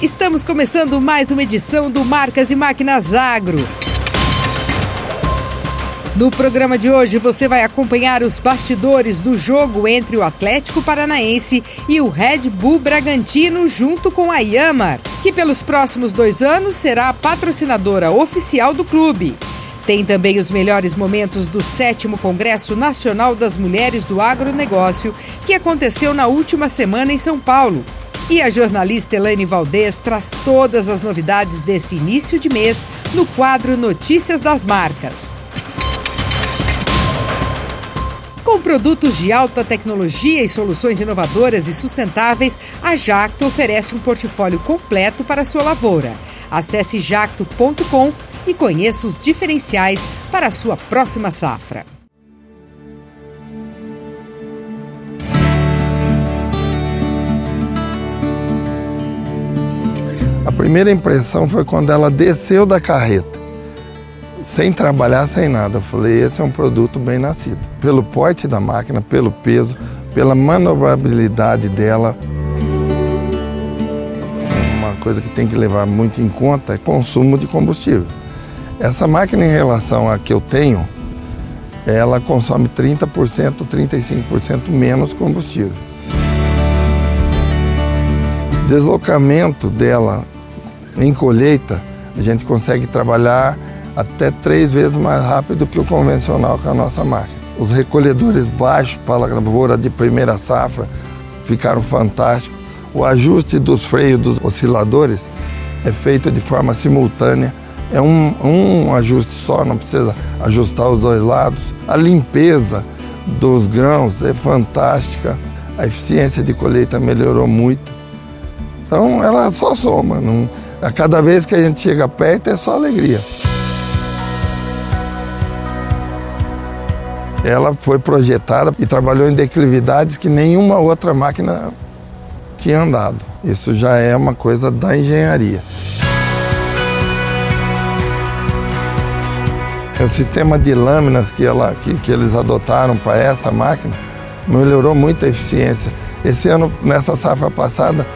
Estamos começando mais uma edição do Marcas e Máquinas Agro. No programa de hoje você vai acompanhar os bastidores do jogo entre o Atlético Paranaense e o Red Bull Bragantino junto com a Yamar, que pelos próximos dois anos será a patrocinadora oficial do clube. Tem também os melhores momentos do sétimo Congresso Nacional das Mulheres do Agronegócio, que aconteceu na última semana em São Paulo. E a jornalista Elaine Valdez traz todas as novidades desse início de mês no quadro Notícias das Marcas. Com produtos de alta tecnologia e soluções inovadoras e sustentáveis, a Jacto oferece um portfólio completo para sua lavoura. Acesse jacto.com e conheça os diferenciais para a sua próxima safra. Primeira impressão foi quando ela desceu da carreta, sem trabalhar, sem nada. Eu falei, esse é um produto bem nascido. Pelo porte da máquina, pelo peso, pela manobrabilidade dela. Uma coisa que tem que levar muito em conta é consumo de combustível. Essa máquina em relação à que eu tenho, ela consome 30%, 35% menos combustível. Deslocamento dela em colheita, a gente consegue trabalhar até três vezes mais rápido que o convencional com a nossa máquina. Os recolhedores baixos para a lavoura de primeira safra ficaram fantásticos. O ajuste dos freios dos osciladores é feito de forma simultânea. É um, um ajuste só, não precisa ajustar os dois lados. A limpeza dos grãos é fantástica. A eficiência de colheita melhorou muito. Então ela só soma. Não, a cada vez que a gente chega perto é só alegria. Ela foi projetada e trabalhou em declividades que nenhuma outra máquina tinha andado. Isso já é uma coisa da engenharia. O sistema de lâminas que, ela, que, que eles adotaram para essa máquina melhorou muito a eficiência. Esse ano, nessa safra passada,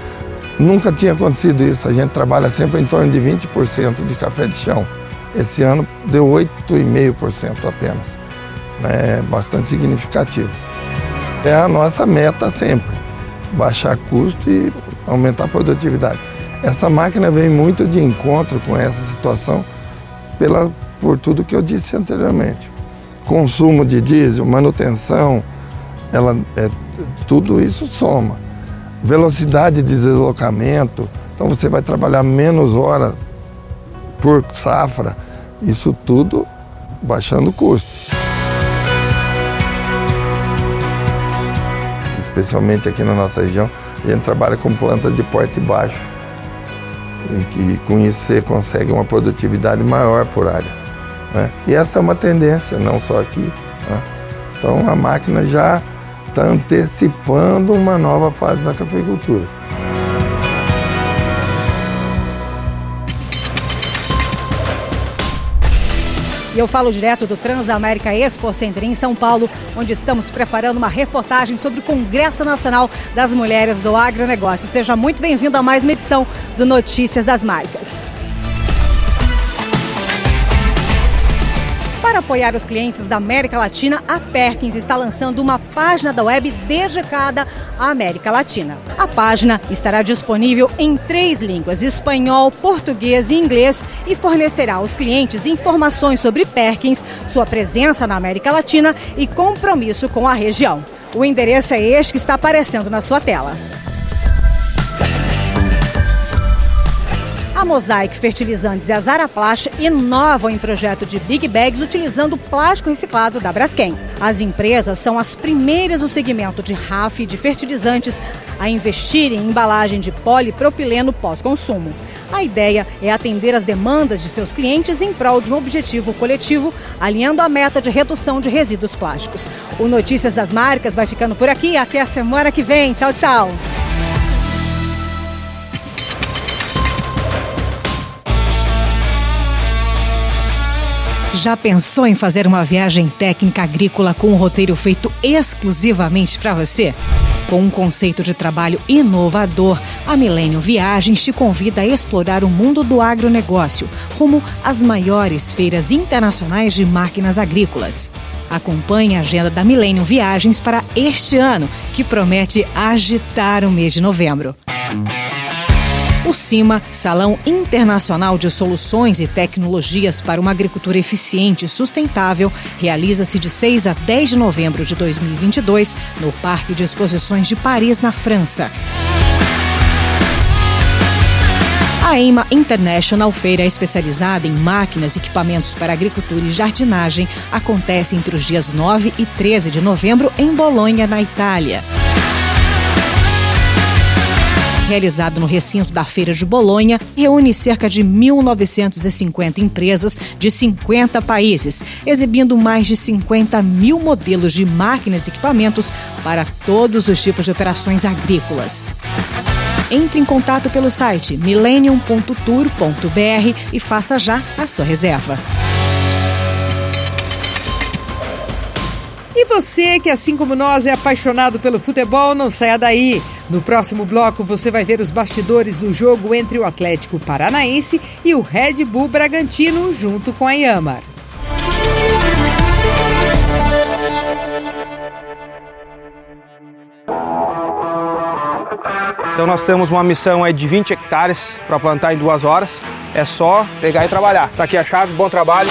Nunca tinha acontecido isso. A gente trabalha sempre em torno de 20% de café de chão. Esse ano deu 8,5% apenas. É bastante significativo. É a nossa meta sempre, baixar custo e aumentar a produtividade. Essa máquina vem muito de encontro com essa situação pela, por tudo que eu disse anteriormente. Consumo de diesel, manutenção, ela, é, tudo isso soma velocidade de deslocamento, então você vai trabalhar menos horas por safra, isso tudo baixando o custo. Especialmente aqui na nossa região, a gente trabalha com plantas de porte baixo. E que com isso você consegue uma produtividade maior por área. Né? E essa é uma tendência, não só aqui. Né? Então a máquina já está antecipando uma nova fase da cafeicultura. E eu falo direto do Transamérica Expo Center em São Paulo, onde estamos preparando uma reportagem sobre o Congresso Nacional das Mulheres do Agronegócio. Seja muito bem-vindo a mais uma edição do Notícias das Marcas. Para apoiar os clientes da América Latina, a Perkins está lançando uma página da web dedicada à América Latina. A página estará disponível em três línguas: espanhol, português e inglês e fornecerá aos clientes informações sobre Perkins, sua presença na América Latina e compromisso com a região. O endereço é este que está aparecendo na sua tela. A Mosaic Fertilizantes e a Zaraplast inovam em projeto de Big Bags utilizando plástico reciclado da Braskem. As empresas são as primeiras no segmento de RAF e de fertilizantes a investir em embalagem de polipropileno pós-consumo. A ideia é atender as demandas de seus clientes em prol de um objetivo coletivo, alinhando a meta de redução de resíduos plásticos. O Notícias das Marcas vai ficando por aqui. Até a semana que vem. Tchau, tchau. Já pensou em fazer uma viagem técnica agrícola com um roteiro feito exclusivamente para você? Com um conceito de trabalho inovador, a Milênio Viagens te convida a explorar o mundo do agronegócio, rumo às maiores feiras internacionais de máquinas agrícolas. Acompanhe a agenda da Milênio Viagens para este ano, que promete agitar o mês de novembro. O CIMA, Salão Internacional de Soluções e Tecnologias para uma Agricultura Eficiente e Sustentável, realiza-se de 6 a 10 de novembro de 2022 no Parque de Exposições de Paris, na França. A EIMA International, feira especializada em máquinas e equipamentos para agricultura e jardinagem, acontece entre os dias 9 e 13 de novembro em Bolonha, na Itália realizado no recinto da Feira de Bolonha, reúne cerca de 1.950 empresas de 50 países, exibindo mais de 50 mil modelos de máquinas e equipamentos para todos os tipos de operações agrícolas. Entre em contato pelo site millennium.tour.br e faça já a sua reserva. E você que, assim como nós, é apaixonado pelo futebol, não saia daí. No próximo bloco, você vai ver os bastidores do jogo entre o Atlético Paranaense e o Red Bull Bragantino, junto com a Yamar. Então nós temos uma missão aí de 20 hectares para plantar em duas horas. É só pegar e trabalhar. Tá aqui a chave, bom trabalho.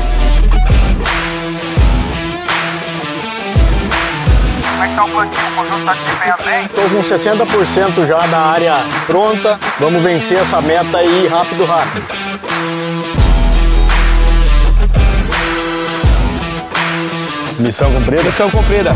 O plantio? O conjunto tá desempenhando bem? Tô com 60% já da área pronta. Vamos vencer essa meta aí rápido, rápido. Missão cumprida? Missão cumprida.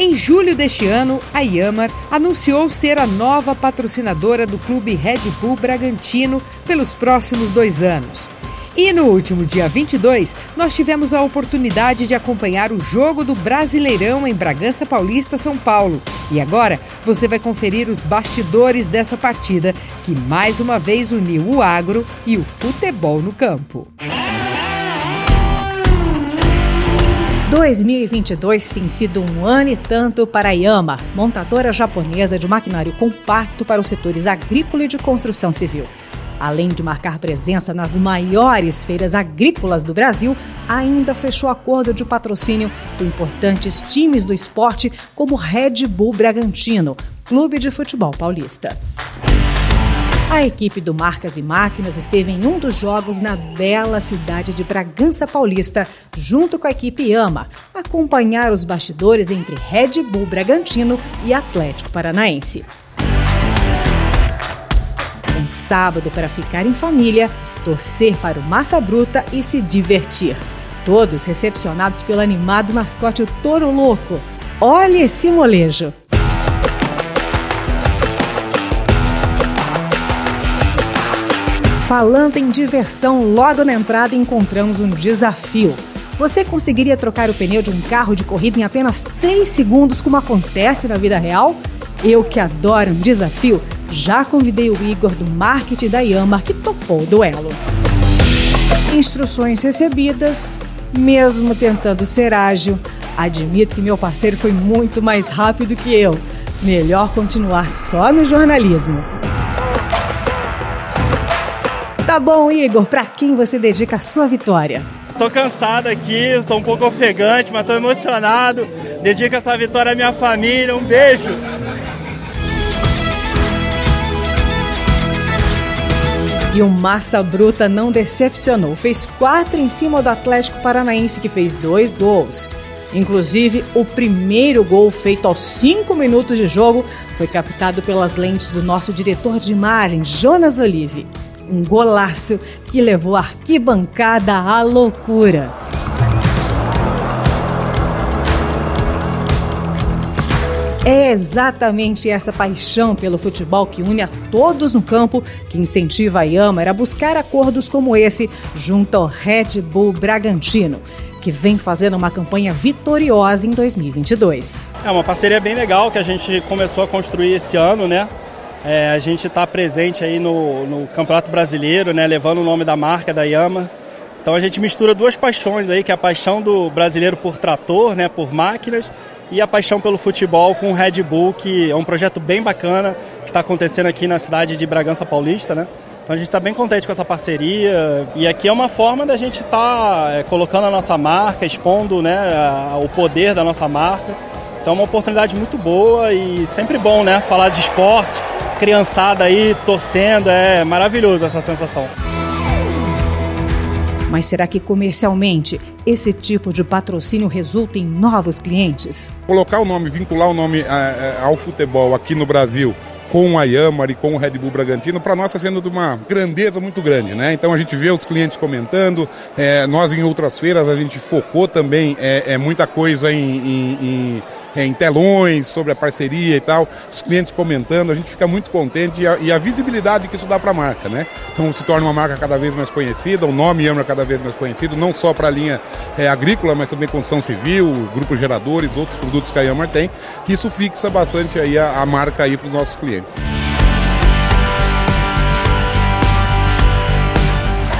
Em julho deste ano, a Yamar anunciou ser a nova patrocinadora do clube Red Bull Bragantino pelos próximos dois anos. E no último dia 22, nós tivemos a oportunidade de acompanhar o jogo do Brasileirão em Bragança Paulista, São Paulo. E agora você vai conferir os bastidores dessa partida que mais uma vez uniu o agro e o futebol no campo. 2022 tem sido um ano e tanto para a Yama, montadora japonesa de maquinário compacto para os setores agrícola e de construção civil. Além de marcar presença nas maiores feiras agrícolas do Brasil, ainda fechou acordo de patrocínio com importantes times do esporte como Red Bull Bragantino, clube de futebol paulista. A equipe do Marcas e Máquinas esteve em um dos jogos na bela cidade de Bragança Paulista, junto com a equipe AMA, acompanhar os bastidores entre Red Bull Bragantino e Atlético Paranaense. Um sábado para ficar em família, torcer para o Massa Bruta e se divertir. Todos recepcionados pelo animado mascote o Toro Louco. Olha esse molejo! Falando em diversão, logo na entrada encontramos um desafio. Você conseguiria trocar o pneu de um carro de corrida em apenas 3 segundos, como acontece na vida real? Eu que adoro um desafio, já convidei o Igor do marketing da Yamaha que topou o duelo. Instruções recebidas, mesmo tentando ser ágil, admito que meu parceiro foi muito mais rápido que eu. Melhor continuar só no jornalismo. Tá bom, Igor, para quem você dedica a sua vitória? Tô cansado aqui, estou um pouco ofegante, mas tô emocionado. Dedico essa vitória à minha família. Um beijo. E o Massa Bruta não decepcionou. Fez quatro em cima do Atlético Paranaense, que fez dois gols. Inclusive, o primeiro gol feito aos cinco minutos de jogo foi captado pelas lentes do nosso diretor de imagem, Jonas Olive. Um golaço que levou a arquibancada à loucura. É exatamente essa paixão pelo futebol que une a todos no campo que incentiva a Yamaha a buscar acordos como esse junto ao Red Bull Bragantino que vem fazendo uma campanha vitoriosa em 2022. É uma parceria bem legal que a gente começou a construir esse ano, né? É, a gente está presente aí no, no, Campeonato Brasileiro, né? Levando o nome da marca da Yama. Então a gente mistura duas paixões aí, que é a paixão do brasileiro por trator, né? Por máquinas e a paixão pelo futebol com o Red Bull, que é um projeto bem bacana que está acontecendo aqui na cidade de Bragança Paulista, né? Então a gente está bem contente com essa parceria e aqui é uma forma da gente estar tá, é, colocando a nossa marca, expondo né, a, o poder da nossa marca. Então é uma oportunidade muito boa e sempre bom né, falar de esporte, criançada aí torcendo, é maravilhoso essa sensação. Mas será que comercialmente esse tipo de patrocínio resulta em novos clientes? Colocar o nome, vincular o nome é, ao futebol aqui no Brasil com a Yamar e com o Red Bull Bragantino, para nós está sendo de uma grandeza muito grande, né? Então a gente vê os clientes comentando, é, nós em outras feiras a gente focou também é, é muita coisa em, em, em é, em telões sobre a parceria e tal, os clientes comentando, a gente fica muito contente e a, e a visibilidade que isso dá para a marca, né? Então se torna uma marca cada vez mais conhecida, o nome Yammer cada vez mais conhecido, não só para a linha é, agrícola, mas também construção civil, grupos geradores, outros produtos que a Yammer tem, que isso fixa bastante aí a, a marca aí para os nossos clientes.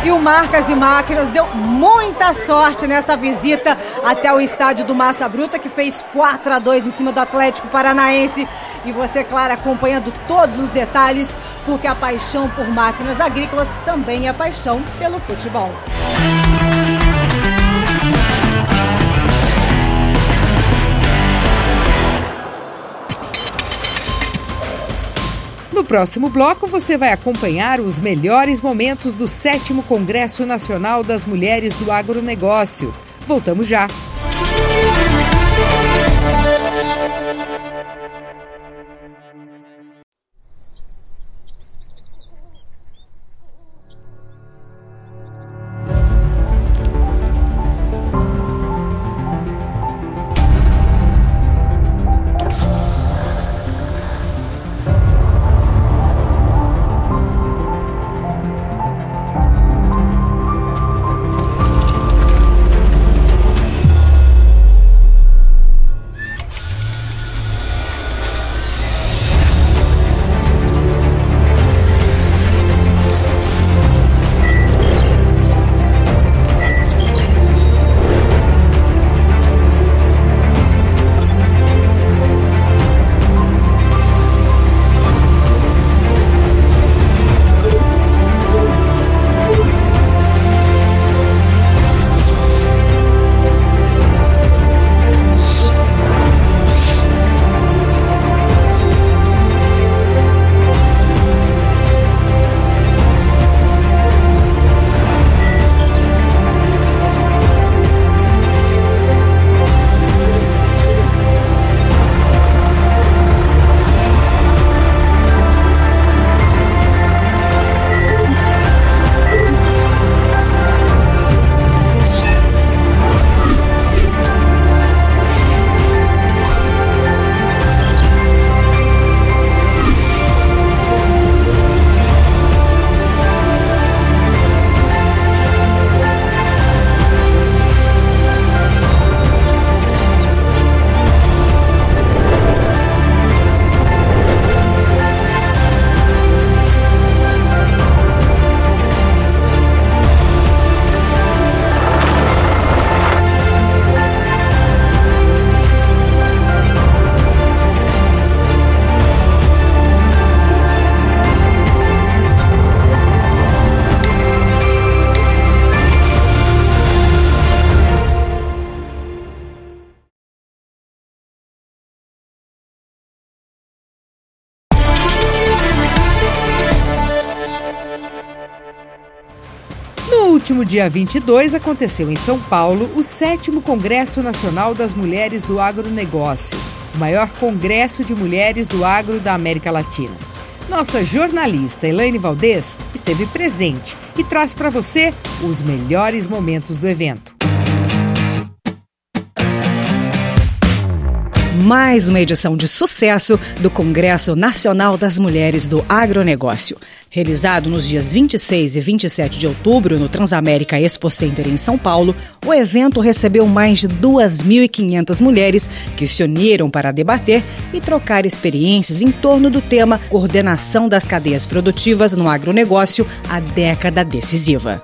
E o Marcas e Máquinas deu muita sorte nessa visita até o estádio do Massa Bruta, que fez 4 a 2 em cima do Atlético Paranaense. E você, claro, acompanhando todos os detalhes, porque a paixão por máquinas agrícolas também é paixão pelo futebol. Próximo bloco, você vai acompanhar os melhores momentos do 7 Congresso Nacional das Mulheres do Agronegócio. Voltamos já. Último dia 22 aconteceu em São Paulo o sétimo Congresso Nacional das Mulheres do Agronegócio, o maior congresso de mulheres do agro da América Latina. Nossa jornalista Elaine Valdez esteve presente e traz para você os melhores momentos do evento. Mais uma edição de sucesso do Congresso Nacional das Mulheres do Agronegócio. Realizado nos dias 26 e 27 de outubro no Transamérica Expo Center em São Paulo, o evento recebeu mais de 2.500 mulheres que se uniram para debater e trocar experiências em torno do tema Coordenação das Cadeias Produtivas no Agronegócio, a década decisiva.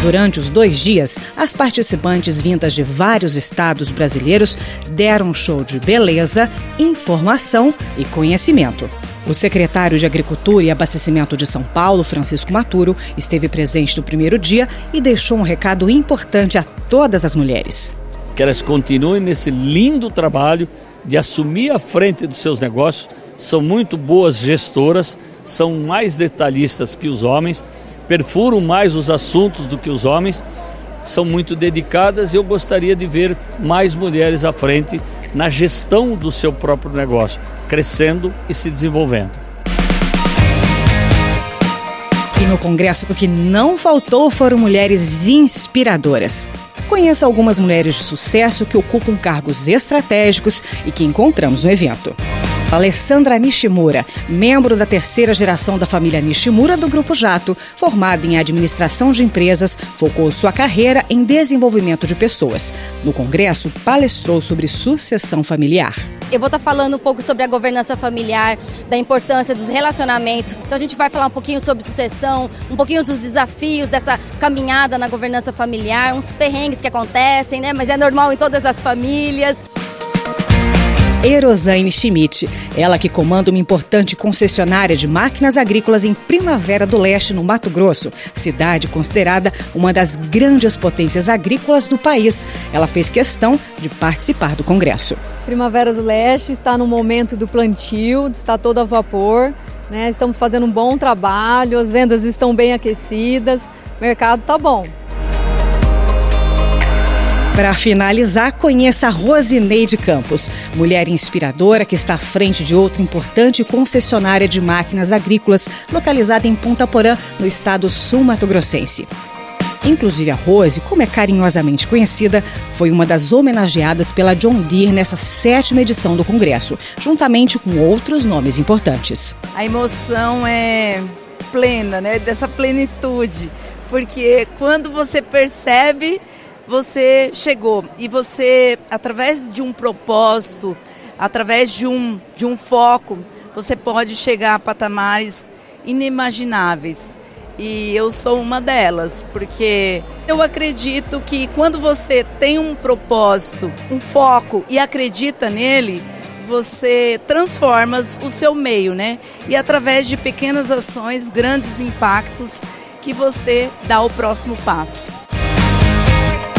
Durante os dois dias, as participantes vindas de vários estados brasileiros deram um show de beleza, informação e conhecimento. O secretário de Agricultura e Abastecimento de São Paulo, Francisco Maturo, esteve presente no primeiro dia e deixou um recado importante a todas as mulheres. Que elas continuem nesse lindo trabalho de assumir a frente dos seus negócios, são muito boas gestoras, são mais detalhistas que os homens perfuram mais os assuntos do que os homens, são muito dedicadas e eu gostaria de ver mais mulheres à frente na gestão do seu próprio negócio, crescendo e se desenvolvendo. E no congresso o que não faltou foram mulheres inspiradoras. Conheça algumas mulheres de sucesso que ocupam cargos estratégicos e que encontramos no evento. Alessandra Nishimura, membro da terceira geração da família Nishimura do Grupo Jato, formada em administração de empresas, focou sua carreira em desenvolvimento de pessoas. No congresso, palestrou sobre sucessão familiar. Eu vou estar falando um pouco sobre a governança familiar, da importância dos relacionamentos. Então a gente vai falar um pouquinho sobre sucessão, um pouquinho dos desafios dessa caminhada na governança familiar, uns perrengues que acontecem, né? Mas é normal em todas as famílias. Erosane Schmidt, ela que comanda uma importante concessionária de máquinas agrícolas em Primavera do Leste, no Mato Grosso, cidade considerada uma das grandes potências agrícolas do país. Ela fez questão de participar do congresso. Primavera do Leste está no momento do plantio, está todo a vapor. Né? Estamos fazendo um bom trabalho, as vendas estão bem aquecidas, o mercado está bom. Para finalizar, conheça a Rosineide Campos, mulher inspiradora que está à frente de outra importante concessionária de máquinas agrícolas localizada em Ponta Porã, no estado sul-mato-grossense. Inclusive a Rose, como é carinhosamente conhecida, foi uma das homenageadas pela John Deere nessa sétima edição do Congresso, juntamente com outros nomes importantes. A emoção é plena, né? Dessa plenitude, porque quando você percebe você chegou e você, através de um propósito, através de um, de um foco, você pode chegar a patamares inimagináveis. E eu sou uma delas, porque eu acredito que quando você tem um propósito, um foco e acredita nele, você transforma o seu meio, né? E através de pequenas ações, grandes impactos, que você dá o próximo passo.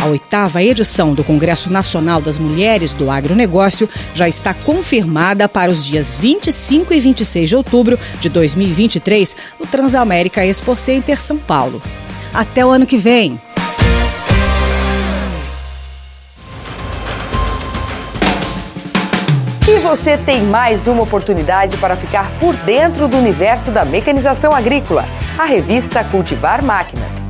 A oitava edição do Congresso Nacional das Mulheres do Agronegócio já está confirmada para os dias 25 e 26 de outubro de 2023 no Transamérica Expo Center São Paulo. Até o ano que vem! E você tem mais uma oportunidade para ficar por dentro do universo da mecanização agrícola. A revista Cultivar Máquinas.